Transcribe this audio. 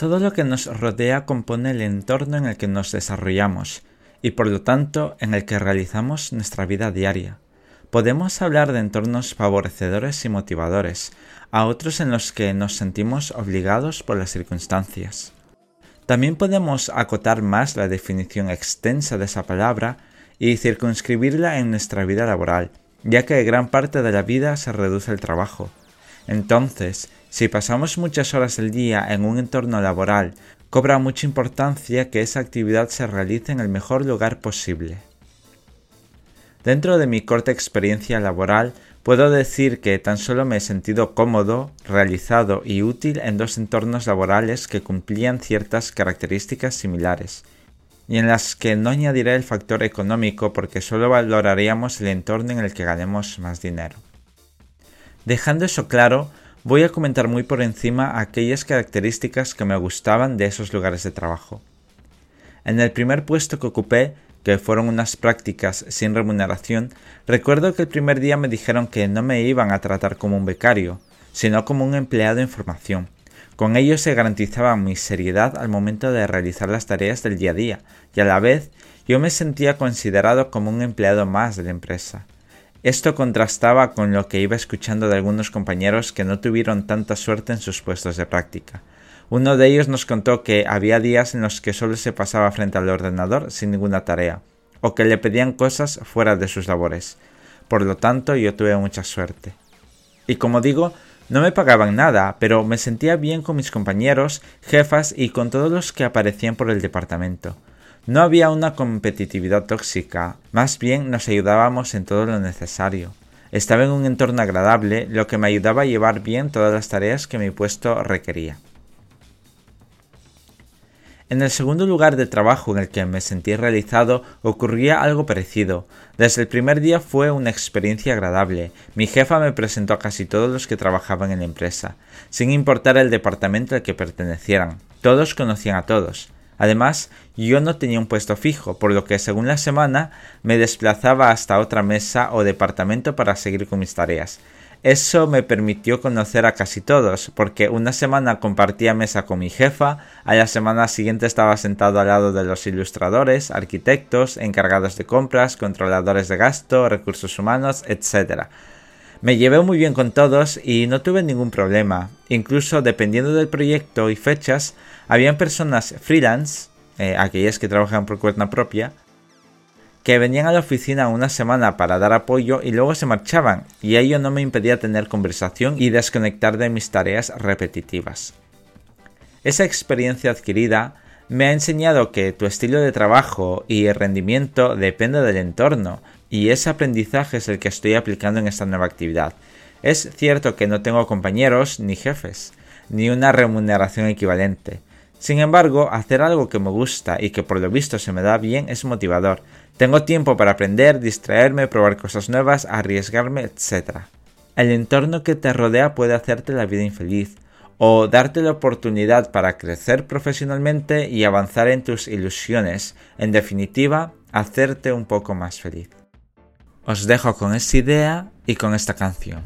Todo lo que nos rodea compone el entorno en el que nos desarrollamos y por lo tanto en el que realizamos nuestra vida diaria. Podemos hablar de entornos favorecedores y motivadores, a otros en los que nos sentimos obligados por las circunstancias. También podemos acotar más la definición extensa de esa palabra y circunscribirla en nuestra vida laboral, ya que gran parte de la vida se reduce al trabajo. Entonces, si pasamos muchas horas del día en un entorno laboral, cobra mucha importancia que esa actividad se realice en el mejor lugar posible. Dentro de mi corta experiencia laboral, puedo decir que tan solo me he sentido cómodo, realizado y útil en dos entornos laborales que cumplían ciertas características similares, y en las que no añadiré el factor económico porque solo valoraríamos el entorno en el que ganemos más dinero. Dejando eso claro, voy a comentar muy por encima aquellas características que me gustaban de esos lugares de trabajo. En el primer puesto que ocupé, que fueron unas prácticas sin remuneración, recuerdo que el primer día me dijeron que no me iban a tratar como un becario, sino como un empleado en formación, con ello se garantizaba mi seriedad al momento de realizar las tareas del día a día, y a la vez yo me sentía considerado como un empleado más de la empresa. Esto contrastaba con lo que iba escuchando de algunos compañeros que no tuvieron tanta suerte en sus puestos de práctica. Uno de ellos nos contó que había días en los que solo se pasaba frente al ordenador sin ninguna tarea, o que le pedían cosas fuera de sus labores. Por lo tanto, yo tuve mucha suerte. Y como digo, no me pagaban nada, pero me sentía bien con mis compañeros, jefas y con todos los que aparecían por el departamento. No había una competitividad tóxica, más bien nos ayudábamos en todo lo necesario. Estaba en un entorno agradable, lo que me ayudaba a llevar bien todas las tareas que mi puesto requería. En el segundo lugar de trabajo en el que me sentí realizado ocurría algo parecido. Desde el primer día fue una experiencia agradable. Mi jefa me presentó a casi todos los que trabajaban en la empresa, sin importar el departamento al que pertenecieran. Todos conocían a todos. Además, yo no tenía un puesto fijo, por lo que según la semana me desplazaba hasta otra mesa o departamento para seguir con mis tareas. Eso me permitió conocer a casi todos, porque una semana compartía mesa con mi jefa, a la semana siguiente estaba sentado al lado de los ilustradores, arquitectos, encargados de compras, controladores de gasto, recursos humanos, etc. Me llevé muy bien con todos y no tuve ningún problema. Incluso dependiendo del proyecto y fechas, habían personas freelance, eh, aquellas que trabajan por cuenta propia, que venían a la oficina una semana para dar apoyo y luego se marchaban, y ello no me impedía tener conversación y desconectar de mis tareas repetitivas. Esa experiencia adquirida me ha enseñado que tu estilo de trabajo y rendimiento depende del entorno, y ese aprendizaje es el que estoy aplicando en esta nueva actividad. Es cierto que no tengo compañeros ni jefes, ni una remuneración equivalente. Sin embargo, hacer algo que me gusta y que por lo visto se me da bien es motivador, tengo tiempo para aprender, distraerme, probar cosas nuevas, arriesgarme, etc. El entorno que te rodea puede hacerte la vida infeliz o darte la oportunidad para crecer profesionalmente y avanzar en tus ilusiones, en definitiva, hacerte un poco más feliz. Os dejo con esta idea y con esta canción.